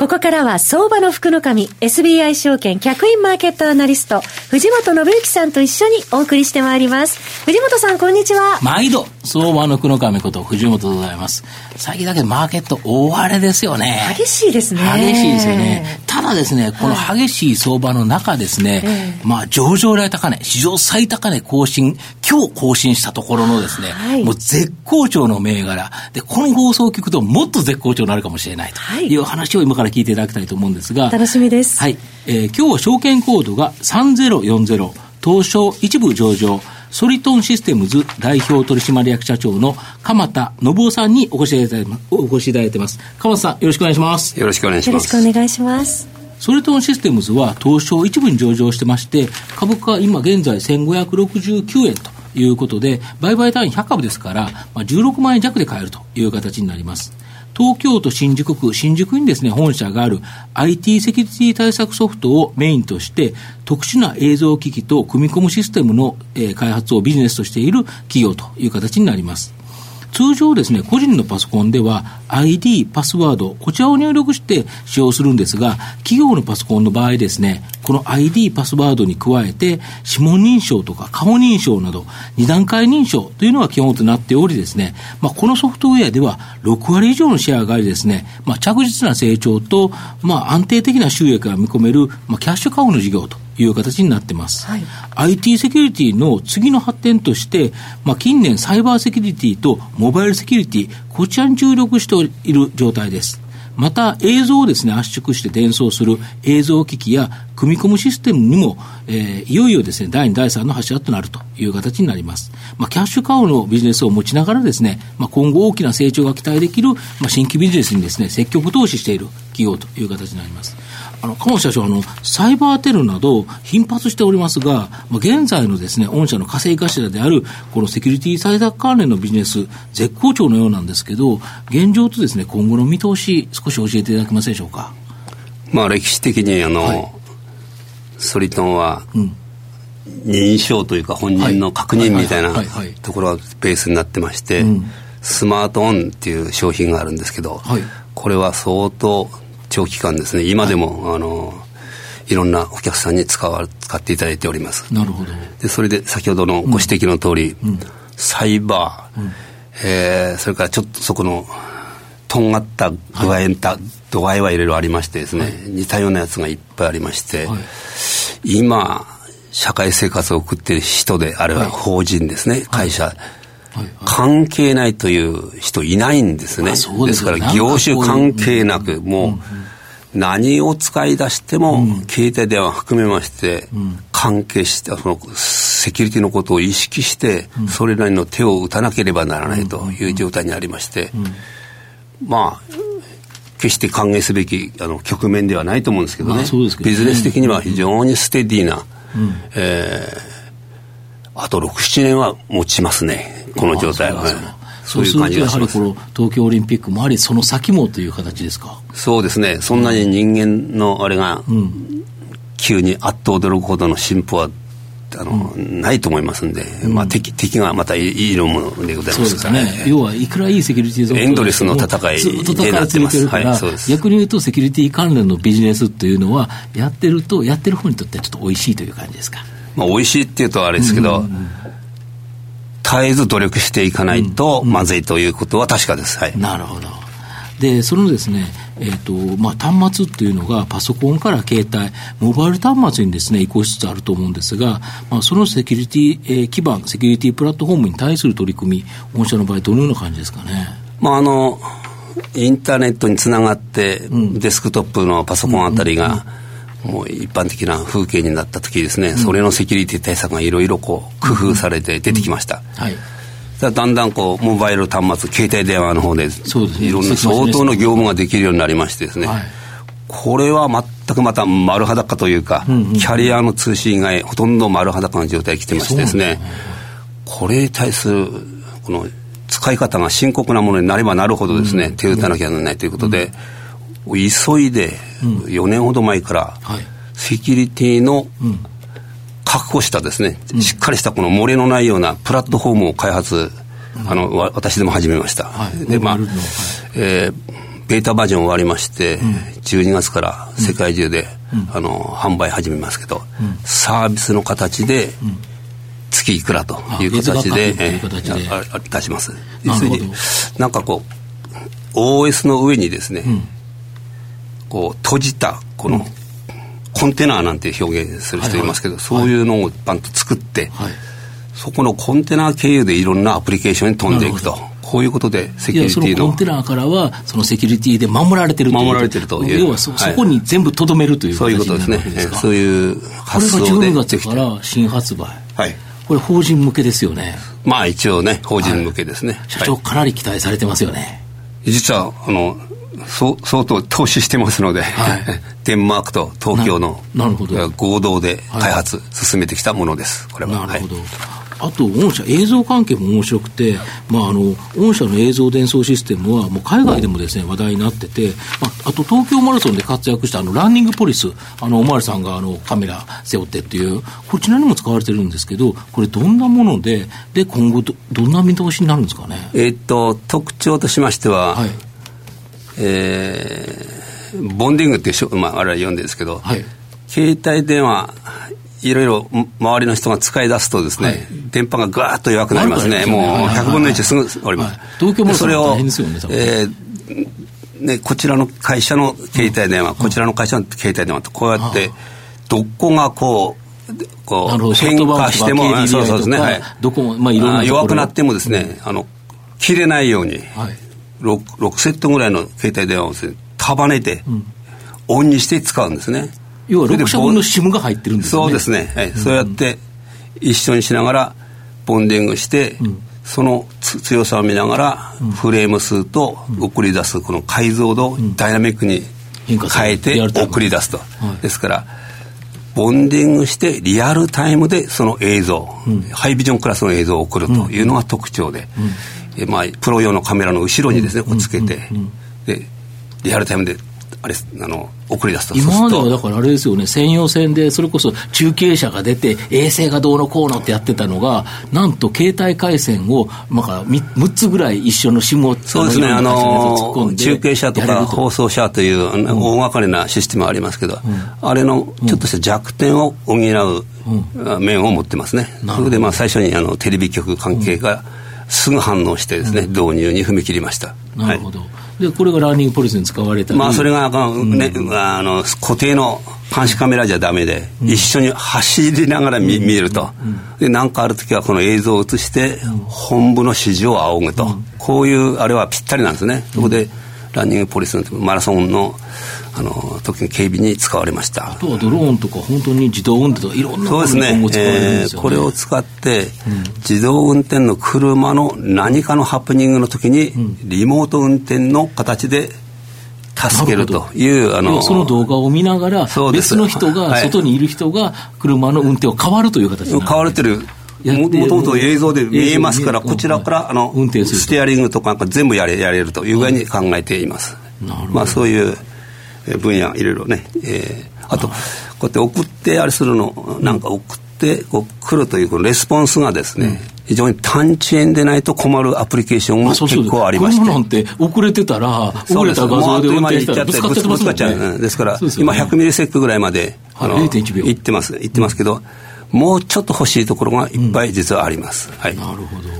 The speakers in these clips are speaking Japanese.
ここからは相場の福の神 SBI 証券客員マーケットアナリスト藤本信之さんと一緒にお送りしてまいります。藤本さんこんにちは。毎度相場の福の神こと藤本でございます。最近だけマーケット大荒れですよね。激しいですね。激しいですよね。ただですねこの激しい相場の中ですね、はい、まあ上場来高値史上最高値更新今日更新したところのですね、はい、もう絶好調の銘柄。でこの放送を聞くともっと絶好調になるかもしれないという話を今から聞いていただきたいと思うんですが。楽しみです。はい。えー、今日は証券コードが3040、東証一部上場、ソリトンシステムズ代表取締役社長の鎌田信夫さんにお越しいただいてます。お越しいただいてます。鎌田さん、よろしくお願いします。よろしくお願いします。よろしくお願いします。ソリトンシステムズは東証一部に上場してまして、株価今現在1569円ということで、売買単位100株ですから、まあ、16万円弱で買えるという形になります。東京都新宿区、新宿にですね、本社がある IT セキュリティ対策ソフトをメインとして、特殊な映像機器と組み込むシステムの、えー、開発をビジネスとしている企業という形になります。通常ですね、個人のパソコンでは ID、パスワード、こちらを入力して使用するんですが、企業のパソコンの場合ですね、この ID、パスワードに加えて、指紋認証とか顔認証など、二段階認証というのが基本となっておりですね、まあ、このソフトウェアでは6割以上のシェアがありですね、まあ、着実な成長と、まあ、安定的な収益が見込める、まあ、キャッシュカウの事業という形になってます。はい、IT セキュリティの次の発展として、まあ、近年サイバーセキュリティとモバイルセキュリティ、こちらに注力している状態です。また映像をですね、圧縮して伝送する映像機器や組み込むシステムにも、えー、いよいよですね、第2、第3の柱となるという形になります。まあ、キャッシュカウのビジネスを持ちながらですね、まあ、今後大きな成長が期待できる、まあ、新規ビジネスにですね、積極投資している企業という形になります。あの、鴨社長、あの、サイバーテロなど頻発しておりますが、まあ、現在のですね、御社の稼ぎ頭である、このセキュリティ対策関連のビジネス、絶好調のようなんですけど、現状とですね、今後の見通し、少し教えていただけますでしょうか？まあ、歴史的に、あの、はい、ソリトンは、うん。認証というか本人の確認みたいなところがベースになってまして、スマートオンっていう商品があるんですけど、はい、これは相当長期間ですね。今でも、はい、あのいろんなお客さんに使わ使っていただいております。なるほど。でそれで先ほどのご指摘の通り、うん、サイバー、うん、えー、それからちょっとそこのとんがった具合、はい、度合いはいろいろありましてですね、はい、似たようなやつがいっぱいありまして、はい、今社会生活を送っている人であるいは法人ですね、会社、関係ないという人いないんですね。ですですから業種関係なく、もう何を使い出しても、携帯電話含めまして、関係して、そのセキュリティのことを意識して、それなりの手を打たなければならないという状態にありまして、まあ、決して歓迎すべきあの局面ではないと思うんですけどね、ビジネス的には非常にステディな、えー、あと6、7年は持ちますね。この状態は、ね、そうするとやはりこの東京オリンピックもありその先もという形ですか？そうですね。そんなに人間のあれが、急にあっと驚くほどの進歩はあの、うん、ないと思いますんで、まあ、敵敵がまたいるものでございますから。ね、ね、要はいくらいいセキュリティエンドレスの戦いになってます、はい、逆に言うとセキュリティ関連のビジネスっていうのはやってるとやってる方にとってはちょっと美味しいという感じですか？まあ美味しいっていうとあれですけど、うんうん。うん絶えず努力していかないとまずいということは確かです。はい、なるほど。で、そのですね、えっ、ー、と、まあ、端末っていうのがパソコンから携帯、モバイル端末にですね、移行しつつあると思うんですが、まあ、そのセキュリティ、えー、基盤、セキュリティプラットフォームに対する取り組み、御社の場合どのような感じですかね？まあ、あの、インターネットにつながって、デスクトップのパソコンあたりが、うんうんうん。もう一般的な風景になった時ですね、うん、それのセキュリティ対策がいろいろこう工夫されて出てきました。うん、はいだんだんこうモバイル端末携帯電話の方でいろんな相当の業務ができるようになりましてですね、はい、これは全くまた丸裸というか、うんうん、キャリアの通信以外ほとんど丸裸の状態に来てましてですね。これに対するこの使い方が深刻なものになればなるほどですね、手を打たなきゃならないということで、急いで4年ほど前から、セキュリティの確保したですね、しっかりしたこの漏れのないようなプラットフォームを開発、あのわ私でも始めました。はい。でまあはい。えーベータバージョン終わりまして、12月から世界中で、あの販売始めますけど、サービスの形で、月いくらという形で、えー出します。要するになんかこう、OS の上にですね、こう閉じたこの、コンテナなんて表現する人いますけど、そういうのをバンと作って、はいそこのコンテナ経由でいろんなアプリケーションに飛んでいくと。こういうことでセキュリティののコンテナからは、そのセキュリティで守られてるという守られてるという要はそ、はいそこに全部とどめるというそういうことですねそういうこれ発が想で12月できて。から新発売。はい。これ法人向けですよね。まあ一応ね、法人向けですね。社長はいかなり期待されてますよね。実は、あの、そう相当投資してますので、はい デンマークと東京の合同で開発、進めてきたものです。これは。なるほど。はいあと、御社、映像関係も面白くて、まあ、あの、御社の映像伝送システムは、もう海外でもですね、話題になってて、まあ、あと東京マラソンで活躍した、あの、ランニングポリス、あの、おまわりさんが、あの、カメラ背負ってっていう、こちらにも使われてるんですけど、これどんなもので、で、今後ど、どんな見通しになるんですかね？えーっと、特徴としましては、はい。えーボンディングっていうまあ、あれは読んでるんですけど、はい。携帯電話、いろいろ周りの人が使い出すとですね、はい。電波がぐわーっと弱くなりますね。悪くなりもうますよね。100分の1すぐ終わります。はい。東京マラソンでそれを大変ですよねえーね、こちらの会社の携帯電話、こちらの会社の携帯電話とこうやって、どこがこう、こう変化しても、そうそうですね、はい、どこもまあいろんな弱くなってもですね、あの切れないように、はい。6, 6セットぐらいの携帯電話をですね束ねて、オンにして使うんですね。要はそれで6社分の SIM が入ってるんですよね。そうですね、はい。そうやって一緒にしながらボンディングして、そのつ強さを見ながら、フレーム数と送り出すこの解像度をダイナミックに変えて送り出すと、はい。ですからボンディングしてリアルタイムでその映像、ハイビジョンクラスの映像を送るというのが特徴で、えまあ、プロ用のカメラの後ろにですね、こうつけて、でリアルタイムであれあの送り出すと。今まではだからあれですよね、専用線で、それこそ中継車が出て、衛星がどうのこうのってやってたのが、なんと携帯回線を、まあ、6つぐらい一緒の SIM をそうですね、あの中継車とか放送車という大掛かりなシステムありますけど、あれのちょっとした弱点を補うあ面を持ってますね。それでまあ最初にあのテレビ局関係がすぐ反応してですね、導入に踏み切りました。はい。なるほど。で、これがラーニングポリスに使われたり。まあそれが、あのねあの固定の監視カメラじゃダメで、一緒に走りながら見,、見えると、で何かある時はこの映像を映して本部の指示を仰ぐと、こういうあれはぴったりなんですね。そこでランニングポリスのマラソンのあの時の警備に使われました。あとはドローンとか、本当に自動運転とか、いろんなものに今後使われるんですよね。えーこれを使って、自動運転の車の何かのハプニングの時に、リモート運転の形で助けるという、あ要はその動画を見ながら、別の人が、はい。外にいる人が、車の運転を変わるという形変われてるやももともと映像で見えますから、こちらからあの運転すると。ステアリングとか全部やれやれるという具合に考えています。なるほど。まあ、そういうえー分野、いろいろね、えーあと、こうやって送ってあれするの、なんか送ってこう来るというこのレスポンスがですね、非常に短遅延でないと困るアプリケーションもあそうそう結構ありまして。車なんて遅れてたら、遅れた画像で運転したらぶつかっちゃってますもんね。ぶつかっちゃううんですから、今100ミリセックぐらいまで、はいあの0.1秒行ってます、行ってますけど、もうちょっと欲しいところがいっぱい実はあります。はい。なるほど。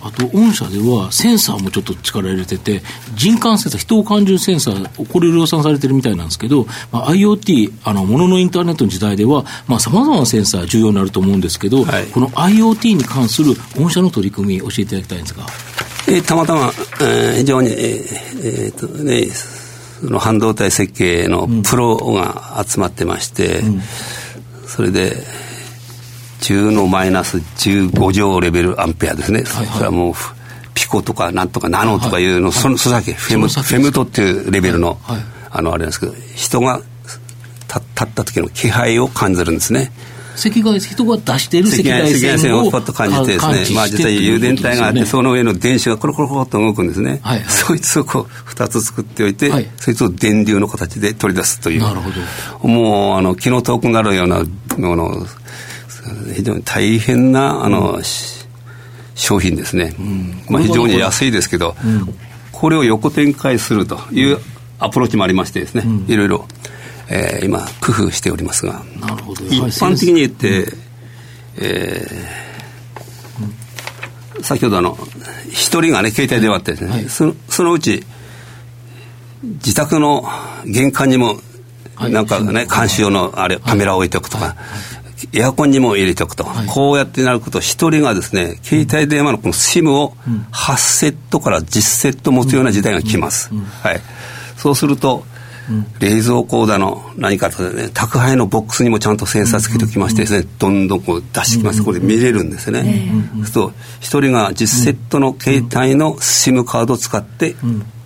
あと、御社ではセンサーもちょっと力入れてて、人感センサー、人を感じるセンサー、これ量産されてるみたいなんですけど、まあ、IoT、あの、もののインターネットの時代では、まあ、様々なセンサー重要になると思うんですけど、はいこの IoT に関する御社の取り組み、教えていただきたいんですが。えーたまたま、えー非常に、えーえーとね、その半導体設計のプロが集まってまして、それで、10のマイナス15乗レベルアンペアですね。はいそれはもう、ピコとかなんとかナノとかいうの、その、それだけ、フェム、フェムトっていうレベルの、はいあの、あれなんですけど、人が立立った時の気配を感じるんですね。赤外人が出している赤外線を赤外線をパッと感じてですね、まあ実際誘電体があって、その上の電子がコロコロコロと動くんですね。はい、そいつをこう、二つ作っておいて、はい、そいつを電流の形で取り出すという。なるほど。もう、あの、気の遠くなるような、もの、非常に大変な、あの、うん、商品ですね。うん、まあ非常に安いですけど、うん、これを横展開するというアプローチもありましてですね、いろいろ。えー、今工夫しておりますが。なるほど。一般的に言って、うん、えー、先ほどの一人がね携帯電話ってですね、はい、そそのうち自宅の玄関にもなんかね、監視用のあれカメラを置いておくとか、エアコンにも入れておくと、こうやってなると、一人がですね、携帯電話のこの SIM を8セットから10セット持つような時代が来ます。はい。そうすると、冷蔵庫だの何かとね宅配のボックスにもちゃんとセンサーつけておきましてですね、どんどんこう出してきます、これ見れるんですね、そうすると一人が10セットの携帯の SIM カードを使って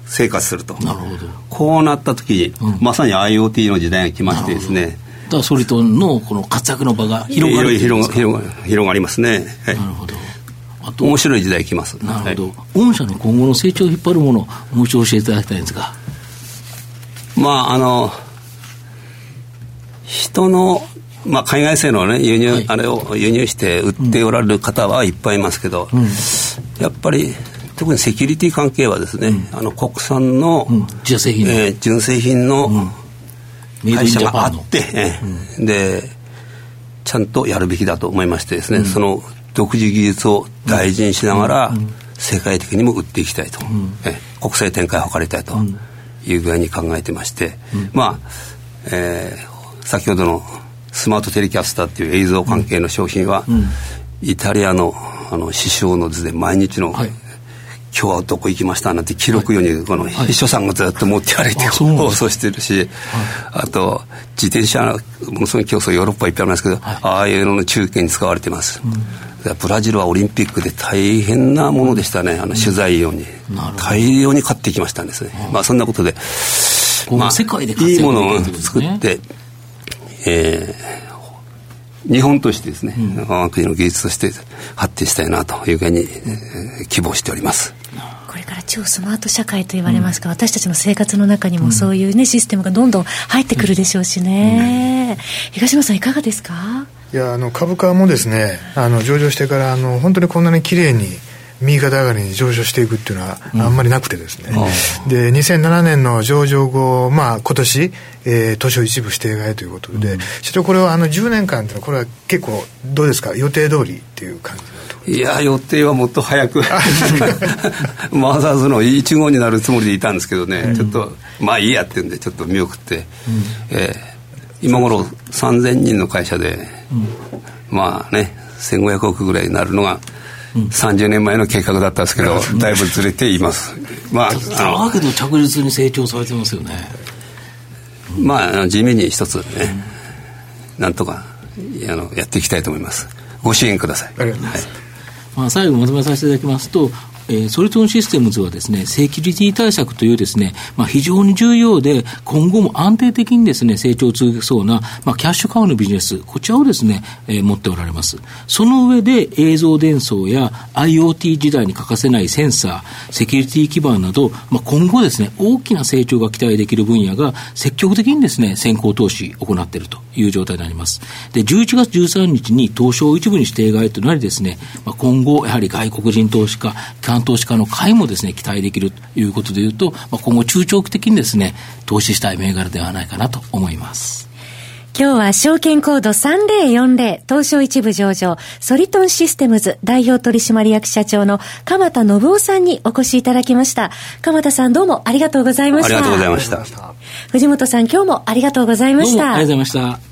生活すると、なるほど。こうなった時に、まさに IoT の時代が来ましてですねらソリトンのこの活躍の場が広がる広広広がりますね、はい、なるほど。あと面白い時代来ます。なるほど、はい、御社の今後の成長を引っ張るものもう一度教えていただきたいんですが。まああの人の、まあ、海外製の、ね、輸入、はい、あれを輸入して売っておられる方はいっぱいいますけど、うん、やっぱり特にセキュリティ関係はですね、うん、あの国産の、うん、純正品、えー、純正品の会社があって、えでちゃんとやるべきだと思いましてですね、その独自技術を大事にしながら、世界的にも売っていきたいと、え国際展開を図りたいと。いう具合に考えてまして、うん、まあ、えー、先ほどのスマートテレキャスターっていう映像関係の商品は、うん、イタリアのあの師匠の図で毎日の、はい、今日はどこ行きましたなんて記録ようにこの秘書さんがずっと持って歩いて放送してるし、あと自転車ものすごい競争ヨーロッパいっぱいありますけど、ああいうのの中継に使われてます、ブラジルはオリンピックで大変なものでしたね、あの取材用に、大量に買ってきましたんですね、まあそんなことで、まあ、世界でいいものを作って、えー、日本としてですね、我が国の技術として発展したいなというふうに、えー、希望しております。これから超スマート社会と言われますが、うん、私たちの生活の中にもそういうね、システムがどんどん入ってくるでしょうしね、うん、東野さんいかがですか？いやあの株価もですねあの上場してからあの本当にこんなに綺麗に右肩上がりに上昇していくっていうのはあんまりなくてですね、うん、で2007年の上場後、まあ、今年、えー、東証一部指定買いということで、うん、ちょっとこれはあの10年間ってこれは結構どうですか？予定通りっていう感じいや予定はもっと早く。マザーズの1号になるつもりでいたんですけどね、うん、ちょっとまあいいやっていうんでちょっと見送って、うん、えー、今頃3000人の会社で、うん、まあね1500億ぐらいになるのが30年前の計画だったんですけど、だいぶずれています。まあ、あだけど着実に成長されてますよね。まあ、地味に一つね、なんとかあのやっていきたいと思います。ご支援ください。ありがとうございます。はいまあ、最後まとめさせていただきますと、えー、ソリトンシステムズはですね、セキュリティ対策というですね、まあ、非常に重要で、今後も安定的にですね、成長を続けそうな、まあ、キャッシュカウのビジネス、こちらをですね、えー、持っておられます。その上で映像伝送や IoT 時代に欠かせないセンサー、セキュリティ基盤など、まあ、今後ですね、大きな成長が期待できる分野が積極的にですね、先行投資を行っているという状態になります。で、11月13日に東証一部に指定外となりですね、まあ、今後、やはり外国人投資家、機関投資家の買いもですね、期待できるということでいうと、まあ、今後中長期的にですね、投資したい銘柄ではないかなと思います。今日は証券コード3040東証一部上場ソリトンシステムズ代表取締役社長の鎌田信夫さんにお越しいただきました。鎌田さんどうもありがとうございました。ありがとうございました。藤本さん今日もありがとうございました。ありがとうございました。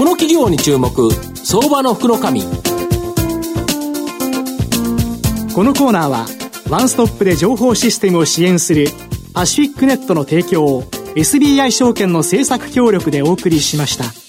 この企業に注目相場の福の神このコーナーはワンストップで情報システムを支援するパシフィックネットの提供を SBI 証券の政策協力でお送りしました。